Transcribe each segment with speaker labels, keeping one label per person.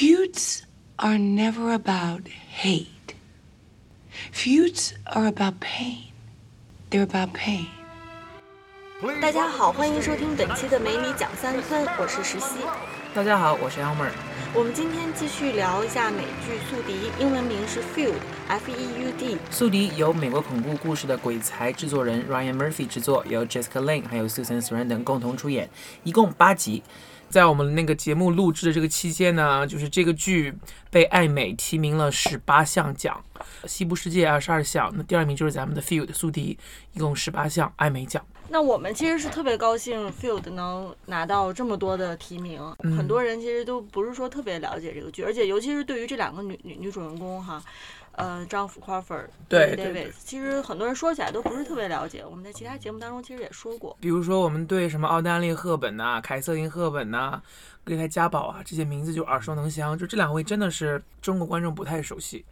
Speaker 1: Feuds are never about hate. Feuds are about pain. They're about pain.
Speaker 2: 大家好，欢迎收听本期的《美女讲三分》，我是石溪。
Speaker 3: 大家好，我是 Elmer。
Speaker 2: 我们今天继续聊一下美剧《宿敌》，英文名是 Feud，F-E-U-D。
Speaker 3: 宿敌由美国恐怖故事的鬼才制作人 Ryan Murphy 制作，由 Jessica Lange 还有 Susan Sarandon 共同出演，一共八集。在我们那个节目录制的这个期间呢，就是这个剧被艾美提名了十八项奖，西部世界二十二项，那第二名就是咱们的 Field 宿敌，一共十八项艾美奖。
Speaker 2: 那我们其实是特别高兴，Field 能拿到这么多的提名。
Speaker 3: 嗯
Speaker 2: 很多人其实都不是说特别了解这个剧，而且尤其是对于这两个女女女主人公哈，呃，丈夫 Crawford
Speaker 3: 对对
Speaker 2: 其实很多人说起来都不是特别了解。我们在其他节目当中其实也说过。
Speaker 3: 比如说，我们对什么奥黛丽·赫本呐、凯瑟琳·赫本呐、格雷泰·嘉宝啊这些名字就耳熟能详，就这两位真的是中国观众不太熟悉。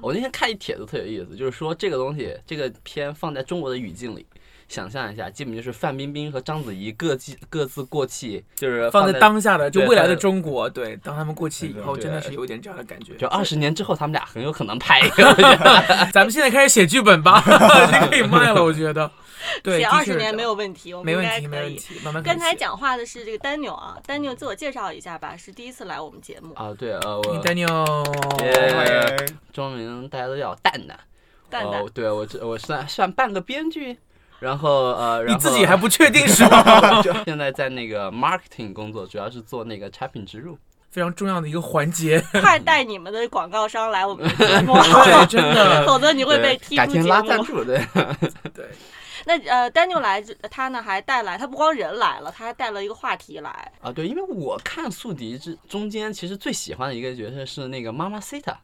Speaker 4: 我那天看一帖子特有意思，就是说这个东西，这个片放在中国的语境里，想象一下，基本就是范冰冰和章子怡各自各自过气，就是
Speaker 3: 放在
Speaker 4: 在
Speaker 3: 当下的，就未来的中国，对，当他们过气以后，真的是有点这样的感觉。
Speaker 4: 就二十年之后，他们俩很有可能拍一个。
Speaker 3: 咱们现在开始写剧本吧，就可以卖了，我觉得。对，
Speaker 2: 写二十年没有问题，我们应
Speaker 3: 没问题，没
Speaker 2: 该可以。
Speaker 3: 问题，慢慢
Speaker 2: 刚才。讲话的是这个丹纽啊，丹纽自我介绍一下吧，是第一次来我们节目。
Speaker 4: 啊，对，呃，我
Speaker 3: Daniel，
Speaker 4: 耶中文大家都叫蛋蛋，
Speaker 2: 蛋蛋
Speaker 4: 哦，对我这我算算半个编剧，然后呃，然后
Speaker 3: 你自己还不确定是吧？
Speaker 4: 就现在在那个 marketing 工作，主要是做那个产品植入。
Speaker 3: 非常重要的一个环节。
Speaker 2: 快带你们的广告商来我们的节目，
Speaker 3: 对，真的，
Speaker 2: 否则你会被踢出节目。
Speaker 4: 拉赞助，对。
Speaker 3: 对，
Speaker 2: 那呃，，Daniel 来，他呢还带来，他不光人来了，他还带了一个话题来。
Speaker 4: 啊，对，因为我看《宿敌》之中间，其实最喜欢的一个角色是那个妈妈 Sita。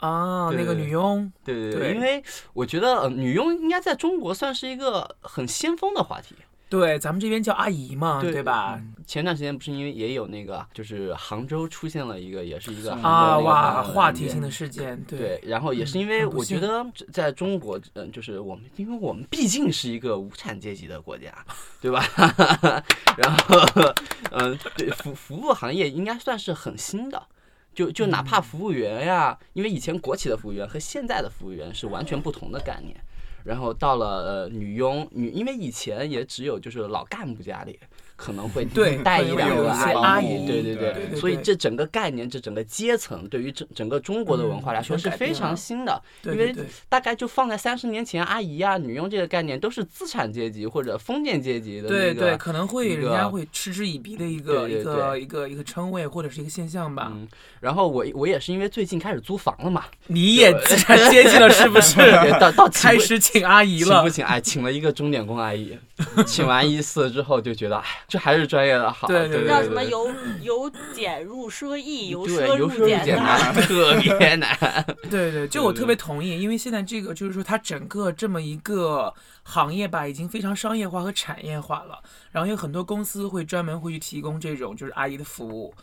Speaker 3: 啊，那个女佣，
Speaker 4: 对对
Speaker 3: 对
Speaker 4: 因为我觉得、呃、女佣应该在中国算是一个很先锋的话题，
Speaker 3: 对，咱们这边叫阿姨嘛，
Speaker 4: 对
Speaker 3: 对吧？
Speaker 4: 前段时间不是因为也有那个，就是杭州出现了一个，也是一个
Speaker 3: 啊，哇，
Speaker 4: 呃
Speaker 3: 话题性的事件，
Speaker 4: 对，然后也是因为我觉得在中国，嗯，就是我们，因为我们毕竟是一个无产阶级的国家，对吧？然后，嗯，对服服务行业应该算是很新的，就就哪怕服务员呀，因为以前国企的服务员和现在的服务员是完全不同的概念。然后到了呃女佣女，因为以前也只有就是老干部家里可能会
Speaker 3: 对
Speaker 4: 带一两个
Speaker 3: 些阿姨
Speaker 4: 对对
Speaker 3: 对对
Speaker 4: 所以这整个概念，这整个阶层对于整整个中国的文化来说
Speaker 3: 嗯
Speaker 4: 是非常新的，因为大概就放在三十年前，阿姨啊、女佣这个概念都是资产阶级或者封建阶级的
Speaker 3: 对对，
Speaker 4: 那个。
Speaker 3: 可能会人家会嗤之以鼻的一个一个一个一个称谓或者是一个现象吧。
Speaker 4: 嗯，然后我我也是因为最近开始租房了嘛，
Speaker 3: 你也资产阶级了是不是？
Speaker 4: 到到
Speaker 3: 开始请阿姨了
Speaker 4: 请不。请？哎，请了一个钟点工阿姨，请完一次之后就觉得，哎，这还是专业的好。
Speaker 3: 对对对
Speaker 4: 对对
Speaker 2: 叫什么由由俭入奢易，由，奢
Speaker 4: 入俭
Speaker 2: 俭难。
Speaker 4: 特别难。
Speaker 3: 对对，就我特别同意，因为现在这个就是说，它整个这么一个行业吧，已经非常商业化和产业化了。然后有很多公司会专门会去提供这种就是阿姨的服务。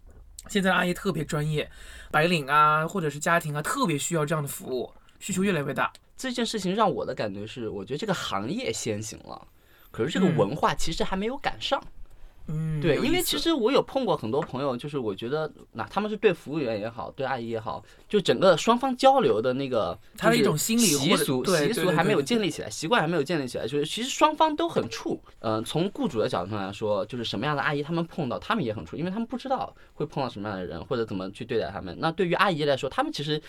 Speaker 3: 现在的阿姨特别专业，白领啊或者是家庭啊，特别需要这样的服务，需求越来越大。
Speaker 4: 这件事情让我的感觉是，我觉得这个行业先行了，可是这个
Speaker 3: 嗯
Speaker 4: 文化其实还没有赶上。
Speaker 3: 嗯，
Speaker 4: 对，因为其实我有碰过很多朋友，就是我觉得那他们是对服务员也好，对阿姨也好，就整个双方交流的那个就是
Speaker 3: 他的一种心理
Speaker 4: 习俗习俗还没有建立起来，习惯还没有建立起来，就是其实双方都很怵。嗯，从雇主的角度上来说，就是什么样的阿姨他们碰到，他们也很怵，因为他们不知道会碰到什么样的人或者怎么去对待他们。那对于阿姨来说，他们其实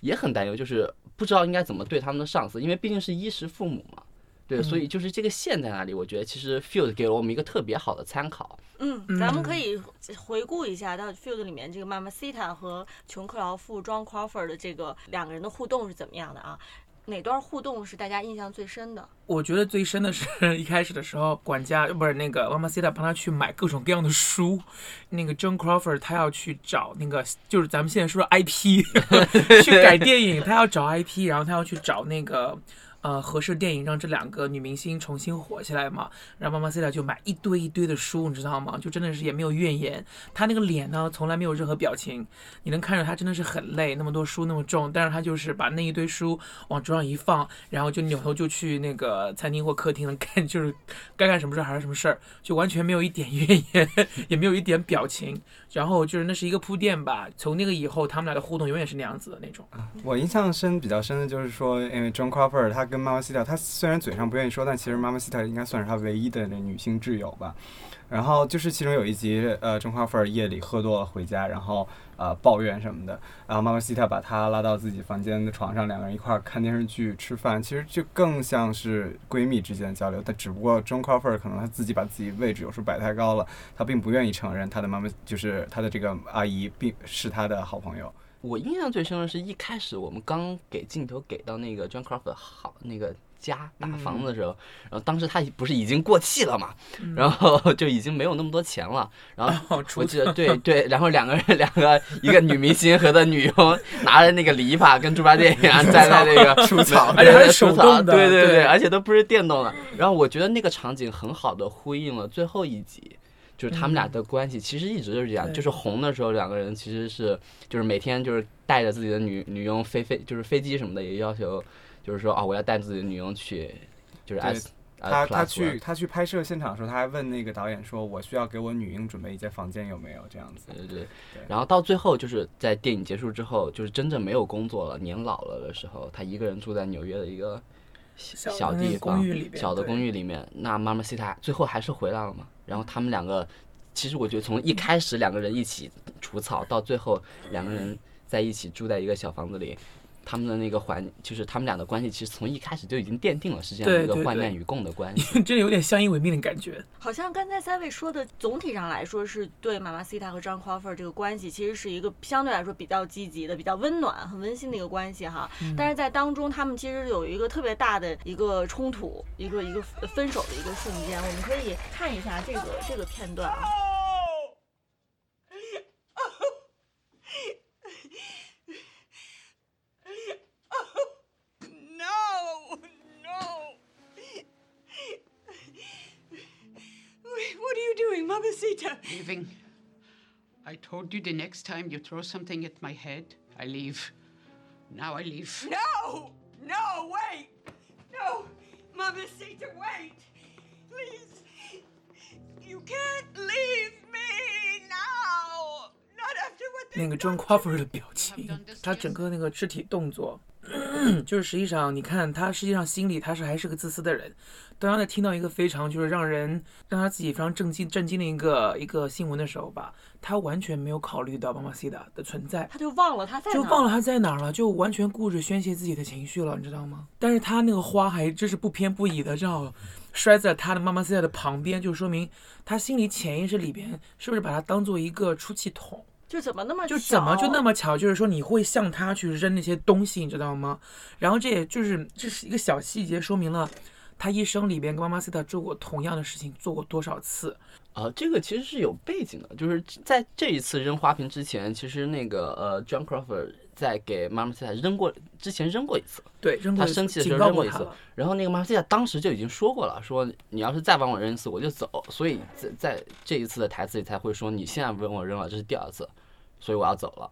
Speaker 4: 也很担忧，就是不知道应该怎么对他们的上司，因为毕竟是衣食父母嘛。对，所以就是这个线在哪里？我觉得其实 Field 给了我们一个特别好的参考。
Speaker 2: 嗯，咱们可以回顾一下到《Field》里面这个妈妈 Sita 和琼克劳夫 John Crawford 的这个两个人的互动是怎么样的啊？哪段互动是大家印象最深的？
Speaker 3: 我觉得最深的是 一开始的时候，管家不是那个妈妈 Sita 帮他去买各种各样的书，那个 John Crawford 他要去找那个就是咱们现在说的 IP 去改电影，他要找 IP，然后他要去找那个呃合适的电影让这两个女明星重新火起来嘛，然后妈妈 C 就买一堆一堆的书，你知道吗？就真的是也没有怨言。她那个脸呢，从来没有任何表情，你能看着她真的是很累，那么多书那么重，但是她就是把那一堆书往桌上一放，然后就扭头就去那个餐厅或客厅了干，就是该干什么事儿还是什么事儿，就完全没有一点怨言，也没有一点表情。然后就是那是一个铺垫吧，从那个以后他们俩的互动永远是那样子的那种。
Speaker 5: 我印象深比较深的就是说，因为 John Crawford 他跟妈妈西塔，他虽然嘴上不愿意说，但其实妈妈西塔应该算是他唯一的那女性挚友吧。然后就是其中有一集，呃，John Crawford 夜里喝多了回家，然后呃抱怨什么的，然后妈妈西塔把他拉到自己房间的床上，两个人一块儿看电视剧、吃饭，其实就更像是闺蜜之间的交流。但只不过 John Crawford 可能他自己把自己位置有时候摆太高了，他并不愿意承认他的妈妈就是他的这个阿姨，并是他的好朋友。
Speaker 4: 我印象最深的是一开始我们刚给镜头给到那个 John Crawford 好那个家大房子的时候，然后当时他不是已经过气了嘛，然后 就已经没有那么多钱了，然后我记得对对，然后两个人两个一个女明星和的女佣拿着那个篱笆跟猪八戒一样站在那个
Speaker 5: 除草
Speaker 3: 而且还是
Speaker 4: 除草
Speaker 3: 手动的
Speaker 4: 对对
Speaker 3: 对
Speaker 4: 而且都不是电动的。然后我觉得那个场景很好的呼应了最后一集。就是他们俩的关系其实一直就是这样，就是红的时候两个人其实是就是每天就是带着自己的女女佣飞飞就是飞机什么的也要求，就是说啊我要带自己的女佣去，就是
Speaker 5: 对
Speaker 4: S 呃
Speaker 5: 他他去他去拍摄现场的时候，他还问那个导演说：“我需要给我女佣准备一间房间有没有？”这样子。
Speaker 4: 对对对
Speaker 5: 对，
Speaker 4: 然后到最后就是在电影结束之后，就是真正没有工作了，年老了的时候，他一个人住在纽约的一个小地方，
Speaker 3: 公寓里
Speaker 4: 小的公寓里面。那妈妈西塔最后还是回来了嘛？然后他们两个，其实我觉得从一开始两个人一起除草，到最后两个人在一起住在一个小房子里。他们的那个环，就是他们俩的关系，其实从一开始就已经奠定了是这样
Speaker 3: 对对对
Speaker 4: 一个患难与共的关系。
Speaker 3: 真的有点相依为命的感觉。
Speaker 2: 好像刚才三位说的，总体上来说是对妈妈 Sita 和张 Crawford 这个关系，其实是一个相对来说比较积极的、比较温暖、很温馨的一个关系哈。但是在当中，他们其实有一个特别大的一个冲突，一个一个分手的一个瞬间，我们可以看一下这个这个片段啊。
Speaker 6: Leaving. I told you the next time you throw something at my head, I leave. Now I leave.
Speaker 1: No, no, wait. No, Mamacita, wait. Please. You can't leave me now. Not after what
Speaker 3: 那
Speaker 1: they
Speaker 3: 个 John Crawford 的表情，他整个那个肢体动作， 就是实际上你看他实际上心里他是还是个自私的人。当他在听到一个非常就是让人让他自己非常震惊震惊的一个一个新闻的时候吧，他完全没有考虑到妈妈 C 的的存在。
Speaker 2: 他就忘了他在
Speaker 3: 就忘了他在哪儿了，就完全顾着宣泄自己的情绪了，你知道吗？但是他那个花还真是不偏不倚的，正好摔在他的妈妈 C 的旁边，就说明他心里潜意识里边是不是把他当做一个出气筒？
Speaker 2: 就怎么那么
Speaker 3: 就怎么就那么巧，就是说你会向他去扔那些东西，你知道吗？然后这也就是这是一个小细节，说明了他一生里边跟妈妈 C 塔做过同样的事情，做过多少次。
Speaker 4: 啊，这个其实是有背景的，就是在这一次扔花瓶之前，其实那个呃，John Crawford 在给妈妈西塔扔过之前扔过一次，
Speaker 3: 对，扔过
Speaker 4: 他
Speaker 3: 一次
Speaker 4: 生气的时候扔过一次。，然后那个妈妈西塔当时就已经说过了，说你要是再往我扔一次，我就走。所以在在这一次的台词里才会说你现在不用我扔了，这是第二次，所以我要走了。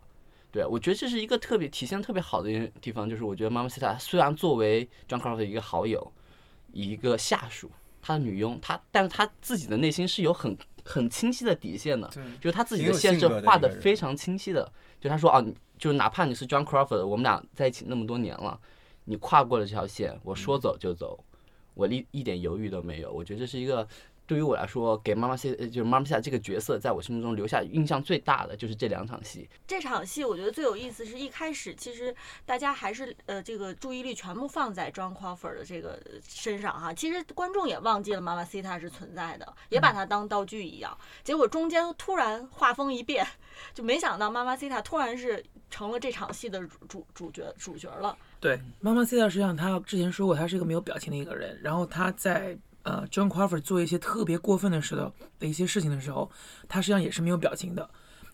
Speaker 4: 对，我觉得这是一个特别体现特别好的一个地方，就是我觉得妈妈西塔虽然作为 John Crawford 的一个好友，一个下属，他的女佣，他但是他自己的内心是有很很清晰的底线的，就是他自己的线是
Speaker 5: 有性格的
Speaker 4: 画的非常清晰的。就他说啊，就是哪怕你是 John Crawford，我们俩在一起那么多年了，你跨过了这条线，我说走就走，我一一点犹豫都没有。我觉得这是一个对于我来说，给妈妈西呃就是妈妈西亚这个角色，在我心目中留下印象最大的就是这两场戏。
Speaker 2: 这场戏我觉得最有意思是一开始，其实大家还是呃这个注意力全部放在 John Crawford 的这个身上哈，其实观众也忘记了妈妈 Sita 是存在的，也把它当道具一样。结果中间突然画风一变，就没想到妈妈 Sita 突然是成了这场戏的主主主角主角了。
Speaker 3: 对，妈妈 C 塔实际上她之前说过，她是一个没有表情的一个人。然后她在呃 John Crawford 做一些特别过分的时的的一些事情的时候，他实际上也是没有表情的。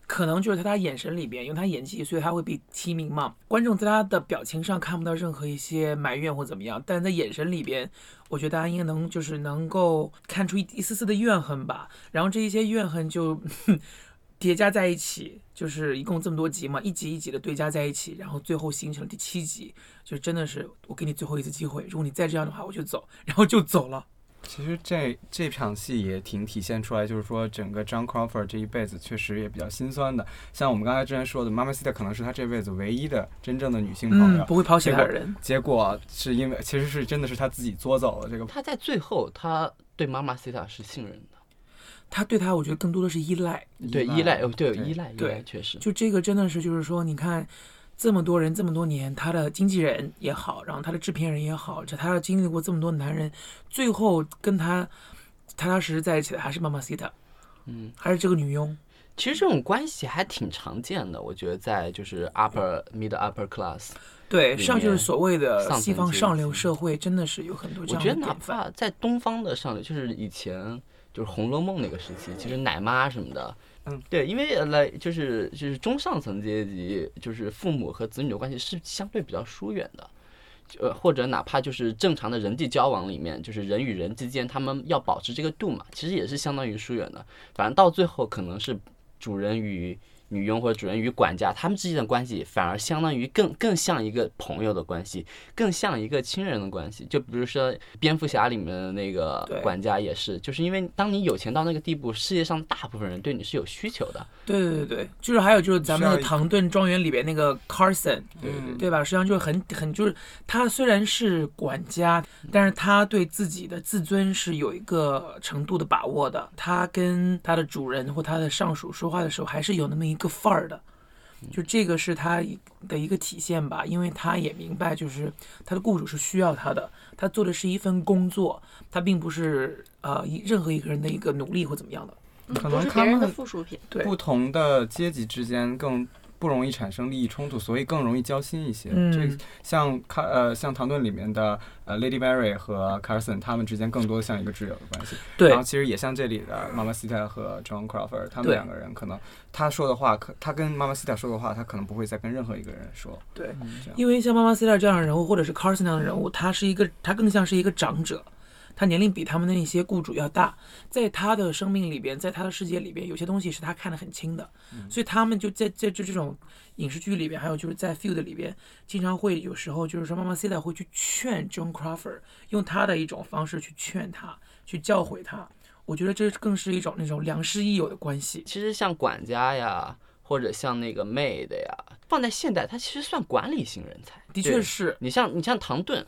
Speaker 3: 可能就是在他眼神里边，因为他演技，所以他会被提名嘛。观众在他的表情上看不到任何一些埋怨或怎么样，但是在眼神里边，我觉得大家应该能就是能够看出一一丝丝的怨恨吧。然后这一些怨恨就 叠加在一起，就是一共这么多集嘛，一集一集的堆加在一起，然后最后形成了第七集，就真的是我给你最后一次机会，如果你再这样的话，我就走，然后就走了。
Speaker 5: 其实这这场戏也挺体现出来，就是说整个 John Crawford 这一辈子确实也比较心酸的。像我们刚才之前说的，Mamacita 可能是他这辈子唯一的真正的女性朋友，
Speaker 3: 嗯，不会抛弃他的人。
Speaker 5: 结果是因为其实是真的是他自己作走了这个。
Speaker 4: 他在最后他对妈妈 Cita 是信任的，
Speaker 3: 他对他我觉得更多的是依赖，
Speaker 4: 对依赖，哦对依赖
Speaker 3: 对
Speaker 4: 确实。
Speaker 3: 就这个真的是就是说，你看。这么多人，这么多年，他的经纪人也好，然后他的制片人也好，就他经历过这么多男人，最后跟他踏踏实实在一起的还是妈妈 Sita，
Speaker 4: 嗯，
Speaker 3: 还是这个女佣。
Speaker 4: 其实这种关系还挺常见的，我觉得在就是 upper mid upper class，
Speaker 3: 对，
Speaker 4: 里
Speaker 3: 上就是所谓的西方上流社会，真的是有很多这样
Speaker 4: 我觉得哪。怕在东方的上流，就是以前就是《红楼梦》那个时期，其实奶妈什么的，
Speaker 5: 嗯，嗯
Speaker 4: 对，因为呃来就是就是中上层阶级，就是父母和子女的关系是相对比较疏远的。呃，或者哪怕就是正常的人际交往里面，就是人与人之间，他们要保持这个度嘛，其实也是相当于疏远的。反正到最后可能是主人与女佣或者主人与管家，他们之间的关系反而相当于更更像一个朋友的关系，更像一个亲人的关系。就比如说蝙蝠侠里面的那个管家也是，就是因为当你有钱到那个地步，世界上大部分人对你是有需求的。
Speaker 3: 对对对对，就是还有就是咱们的唐顿庄园里边那个 Carson，
Speaker 4: 对对
Speaker 5: 对
Speaker 3: 对吧？实际上就是很很就是他虽然是管家，但是他对自己的自尊是有一个程度的把握的。他跟他的主人或他的上属说话的时候，还是有那么一个范儿的。就这个是他的一个体现吧，因为他也明白，就是他的雇主是需要他的，他做的是一份工作，他并不是呃一任何一个人的一个努力或怎么样的。
Speaker 2: 嗯
Speaker 5: 可
Speaker 2: 不是别人的
Speaker 5: 能他们
Speaker 2: 附属品。
Speaker 3: 对
Speaker 5: 不同的阶级之间更不容易产生利益冲突，所以更容易交心一些。
Speaker 3: 嗯
Speaker 5: 这像卡呃像唐顿里面的呃 Lady Mary 和 Carson 他们之间更多像一个挚友的关系。
Speaker 3: 对
Speaker 5: 然后其实也像这里的妈妈 Sita 和 John Crawford，他们两个人可能他说的话，可他跟妈妈 Sita 说的话，他可能不会再跟任何一个人说。
Speaker 3: 对，因为像妈妈 C 这样的人物，或者是 Carson 那样的人物，他是一个，他更像是一个长者，他年龄比他们的那些雇主要大，在他的生命里边，在他的世界里边，有些东西是他看得很清的，所以他们就在在这这种影视剧里边，还有就是在 Field 里边，经常会有时候就是说妈妈 C 会去劝 John Crawford，用他的一种方式去劝他，去教诲他。我觉得这更是一种那种良师益友的关系。
Speaker 4: 其实像管家呀，或者像那个 maid 呀，放在现代，他其实算管理型人才。
Speaker 3: 的确是，
Speaker 4: 你像你像唐顿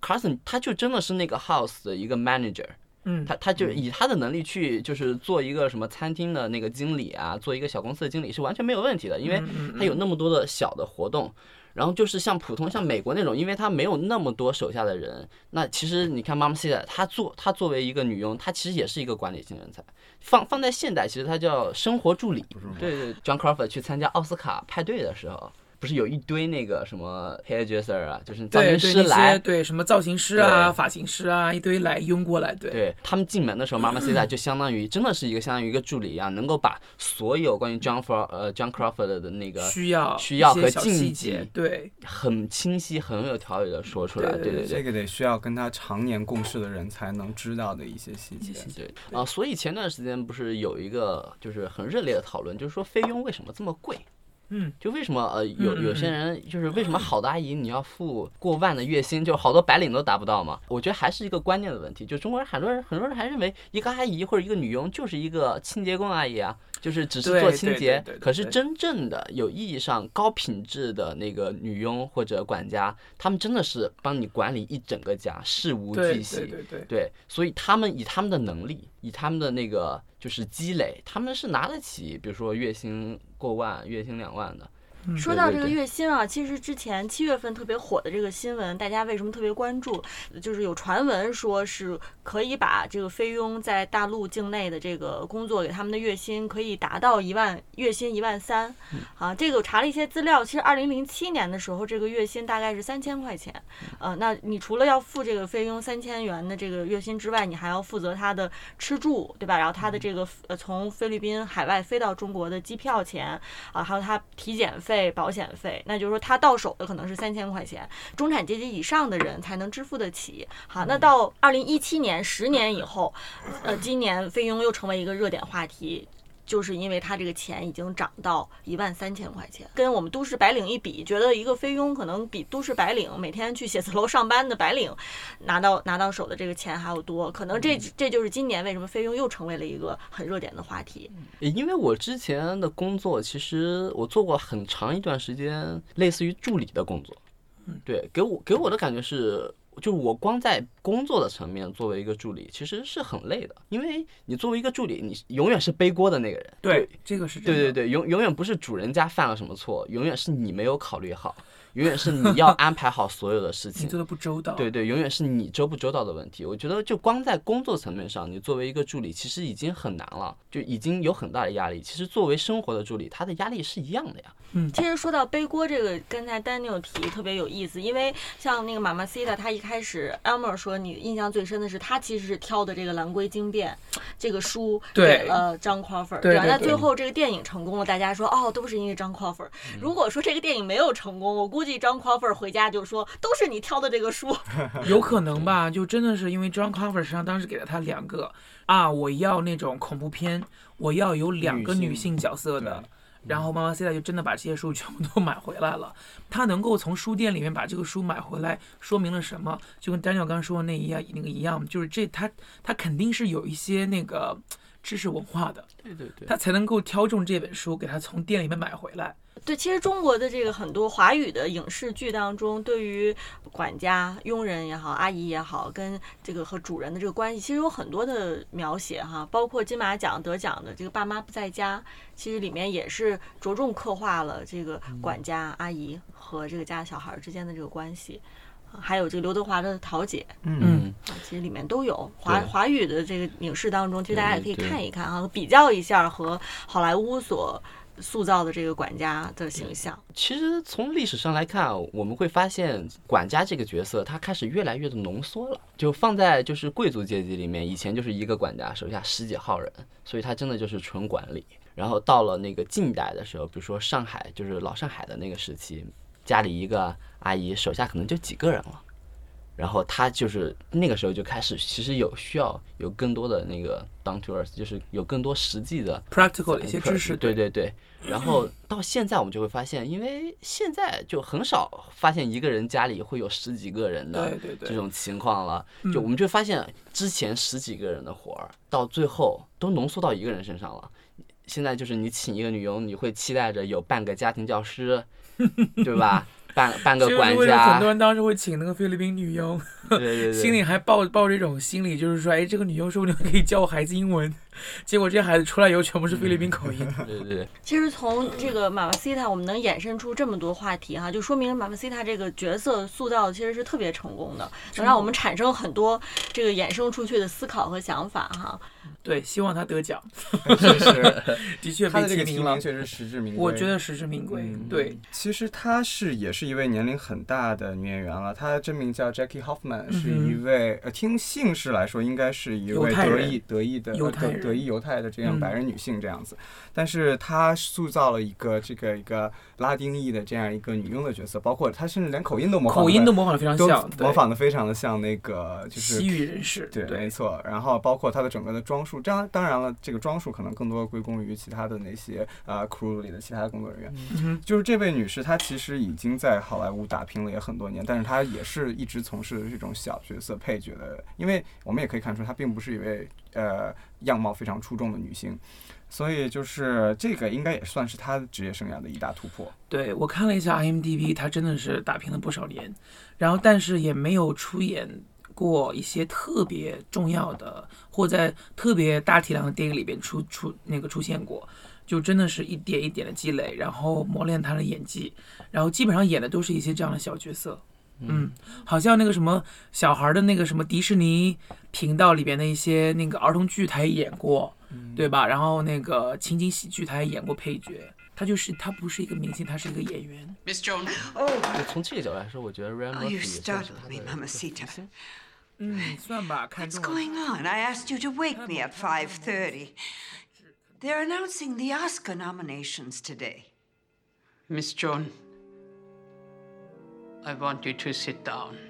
Speaker 4: ，Carson，他就真的是那个 house 的一个 manager，
Speaker 3: 嗯，
Speaker 4: 他他就以他的能力去就是做一个什么餐厅的那个经理啊，做一个小公司的经理是完全没有问题的，因为
Speaker 3: 嗯
Speaker 4: 他有那么多的小的活动。然后就是像普通像美国那种，因为他没有那么多手下的人，那其实你看 Mom 的，她做她作为一个女佣，她其实也是一个管理型人才。放放在现代，其实她叫生活助理。对对，John Crawford 去参加奥斯卡派对的时候，不是有一堆那个什么 hairdresser 啊，就是造型师来
Speaker 3: 些，对什么造型师啊、发型师啊，一堆来拥过来，对
Speaker 4: 对他们进门的时候，妈妈 C 就相当于真的是一个相当于一个助理一样，能够把所有关于 John For 呃 John Crawford 的那个
Speaker 3: 需要
Speaker 4: 需要和
Speaker 3: 细节，对
Speaker 4: 很清晰、很有条理的说出来。
Speaker 3: 对
Speaker 4: 对对对。
Speaker 5: 这个得需要跟他常年共事的人才能知道的一些细节。
Speaker 4: 对啊、所以前段时间不是有一个就是很热烈的讨论，就是说菲佣为什么这么贵？
Speaker 3: 嗯，
Speaker 4: 就为什么呃有有些人就是为什么好的阿姨你要付过万的月薪，就好多白领都达不到嘛？我觉得还是一个观念的问题。就中国人很多人很多人还认为一个阿姨或者一个女佣就是一个清洁工阿姨啊，就是只是做清洁。可是真正的有意义上高品质的那个女佣或者管家，他们真的是帮你管理一整个家，事无巨细。
Speaker 3: 对对对，
Speaker 4: 对，所以他们以他们的能力，以他们的那个就是积累，他们是拿得起，比如说月薪过万、月薪两万的。
Speaker 2: 说到这个月薪啊，其实之前七月份特别火的这个新闻，大家为什么特别关注？就是有传闻说是可以把这个菲佣在大陆境内的这个工作给他们的月薪可以达到一万，月薪一万三。啊，这个我查了一些资料，其实二零零七年的时候，这个月薪大概是三千块钱。呃，那你除了要付这个菲佣三千元的这个月薪之外，你还要负责他的吃住，对吧？然后他的这个呃从菲律宾海外飞到中国的机票钱啊，还有他体检费、保险费，那就是说他到手的可能是三千块钱，中产阶级以上的人才能支付得起。好，那到二零一七年，十年以后，呃，今年菲佣又成为一个热点话题。就是因为他这个钱已经涨到一万三千块钱，跟我们都市白领一比，觉得一个菲佣可能比都市白领每天去写字楼上班的白领拿到拿到手的这个钱还要多，可能这这就是今年为什么菲佣又成为了一个很热点的话题。
Speaker 4: 因为我之前的工作，其实我做过很长一段时间类似于助理的工作。对，给我给我的感觉是，就是我光在工作的层面作为一个助理，其实是很累的，因为你作为一个助理，你永远是背锅的那个人。
Speaker 3: 对，这个是。
Speaker 4: 对对对，永永远不是主人家犯了什么错，永远是你没有考虑好，永远是你要安排好所有的事 情
Speaker 3: 你做。的不周到。
Speaker 4: 对对，永远是你周不周到的问题。我觉得就光在工作层面上，你作为一个助理，其实已经很难了，就已经有很大的压力。其实作为生活的助理，他的压力是一样的呀。
Speaker 2: 其实说到背锅这个，刚才 Daniel 提特别有意思，因为像那个妈妈 Cita，她一开始 Elmer 说你印象最深的是她其实是挑的这个《蓝龟经变》这个书
Speaker 3: 对
Speaker 2: 给了张 Crawford，吧？
Speaker 3: 对对对
Speaker 2: 那最后这个电影成功了，大家说哦都是因为张 Crawford。如果说这个电影没有成功，我估计张 Crawford 回家就说都是你挑的这个书。
Speaker 3: 有可能吧，就真的是因为 John Crawford 实际上当时给了他两个啊，我要那种恐怖片，我要有两个
Speaker 5: 女性
Speaker 3: 角色的
Speaker 5: 对。
Speaker 3: 然后妈妈现在就真的把这些书全部都买回来了。他能够从书店里面把这个书买回来，说明了什么？就跟 Daniel 刚刚说的那一样，那个一样，就是这他他肯定是有一些那个知识文化的，
Speaker 4: 对对对
Speaker 3: 他才能够挑中这本书，给他从店里面买回来。
Speaker 2: 对，其实中国的这个很多华语的影视剧当中，对于管家、佣人也好，阿姨也好，跟这个和主人的这个关系，其实有很多的描写哈。包括金马奖得奖的这个《爸妈不在家》，其实里面也是着重刻画了这个管家、阿姨和这个家小孩之间的这个关系。啊还有这个刘德华的《桃姐》
Speaker 3: 嗯，
Speaker 2: 啊，其实里面都有华华语的这个影视当中，其实大家也可以看一看啊，比较一下和好莱坞所塑造的这个管家的形象。
Speaker 4: 其实从历史上来看，我们会发现管家这个角色，他开始越来越的浓缩了。就放在就是贵族阶级里面，以前就是一个管家，手下十几号人，所以他真的就是纯管理。然后到了那个近代的时候，比如说上海，就是老上海的那个时期，家里一个阿姨手下可能就几个人了。然后他就是那个时候就开始，其实有需要有更多的那个 down to earth，就是有更多实际的
Speaker 3: practical 的一些知识，
Speaker 4: 对对对。然后到现在我们就会发现，因为现在就很少发现一个人家里会有十几个人的这种情况了。
Speaker 3: 嗯
Speaker 4: 就我们就发现之前十几个人的活儿，到最后都浓缩到一个人身上了。现在就是你请一个女佣，你会期待着有半个家庭教师，对吧？半半个管
Speaker 3: 就是为什么很多，人当时会请那个菲律宾女佣，
Speaker 4: 对对对，
Speaker 3: 心里还抱抱着一种心理，就是说，哎，这个女佣说不定可以教我孩子英文。结果这些孩子出来以后全部是菲律宾口音。
Speaker 4: 对对对。
Speaker 2: 其实从这个马马西塔，我们能衍生出这么多话题哈，就说明马马西塔这个角色塑造其实是特别成功的，能让我们产生很多这个衍生出去的思考和想法哈。
Speaker 3: 对，希望他得奖，
Speaker 5: 确实，
Speaker 3: 的确
Speaker 5: 他这个提名。确实实至名归。
Speaker 3: 我觉得实至名归。
Speaker 5: 嗯
Speaker 3: 对，
Speaker 5: 其实她是也是一位年龄很大的女演员了，她的真名叫 Jackie Hoffman，、是一位呃听姓氏来说应该是一位
Speaker 3: 嗯犹太人
Speaker 5: 德裔德裔的
Speaker 3: 犹太人
Speaker 5: 呃德德裔犹太的这样
Speaker 3: 嗯
Speaker 5: 白人女性这样子，但是她塑造了一个这个一个拉丁裔的这样一个女佣的角色，包括她甚至连口音都模仿，
Speaker 3: 口音都模仿的非常像，
Speaker 5: 模仿的非常的像那个就是
Speaker 3: 西域人士。
Speaker 5: 对，没，错。然后包括她的整个的装束，当当然了，这个装束可能更多归功于其他的那些呃 crew 里的其他的工作人员。
Speaker 3: 嗯
Speaker 5: 就是这位女士，她其实已经在好莱坞打拼了也很多年，但是她也是一直从事这种小角色配角的，因为我们也可以看出她并不是一位呃样貌非常出众的女性。所以就是这个应该也算是她职业生涯的一大突破。
Speaker 3: 对我看了一下 IMDB，她真的是打拼了不少年，然后但是也没有出演过一些特别重要的或在特别大体量的电影里边出出那个出现过。就真的是一点一点的积累，然后磨练他的演技，然后基本上演的都是一些这样的小角色。嗯，好像那个什么小孩的那个什么迪士尼频道里边的一些那个儿童剧，他也演过，对吧？然后那个情景喜剧，他也演过配角。他就是他不是一个明星，他是一个演员。
Speaker 6: Miss Jones,
Speaker 4: 哦从这个角度来说，我觉得 Ryan
Speaker 7: Oh,
Speaker 4: Murphy 也算是
Speaker 7: startled
Speaker 4: 他
Speaker 7: me,
Speaker 4: 的
Speaker 7: Mamacita.
Speaker 4: 明星
Speaker 3: 嗯，算吧，看
Speaker 7: What's。going on? I asked you to wake me at five thirty. They're announcing the Oscar nominations today.
Speaker 6: Miss Jones, I want you to sit down.